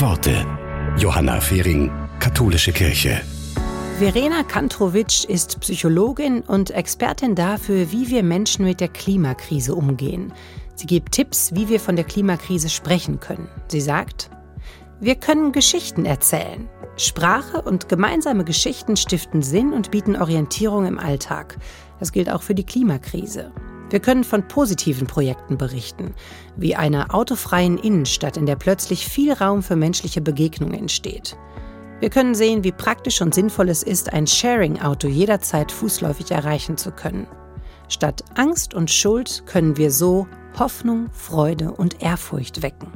Worte. Johanna Fehring, Katholische Kirche. Verena Kantrowitsch ist Psychologin und Expertin dafür, wie wir Menschen mit der Klimakrise umgehen. Sie gibt Tipps, wie wir von der Klimakrise sprechen können. Sie sagt, wir können Geschichten erzählen. Sprache und gemeinsame Geschichten stiften Sinn und bieten Orientierung im Alltag. Das gilt auch für die Klimakrise. Wir können von positiven Projekten berichten, wie einer autofreien Innenstadt, in der plötzlich viel Raum für menschliche Begegnungen entsteht. Wir können sehen, wie praktisch und sinnvoll es ist, ein Sharing-Auto jederzeit fußläufig erreichen zu können. Statt Angst und Schuld können wir so Hoffnung, Freude und Ehrfurcht wecken.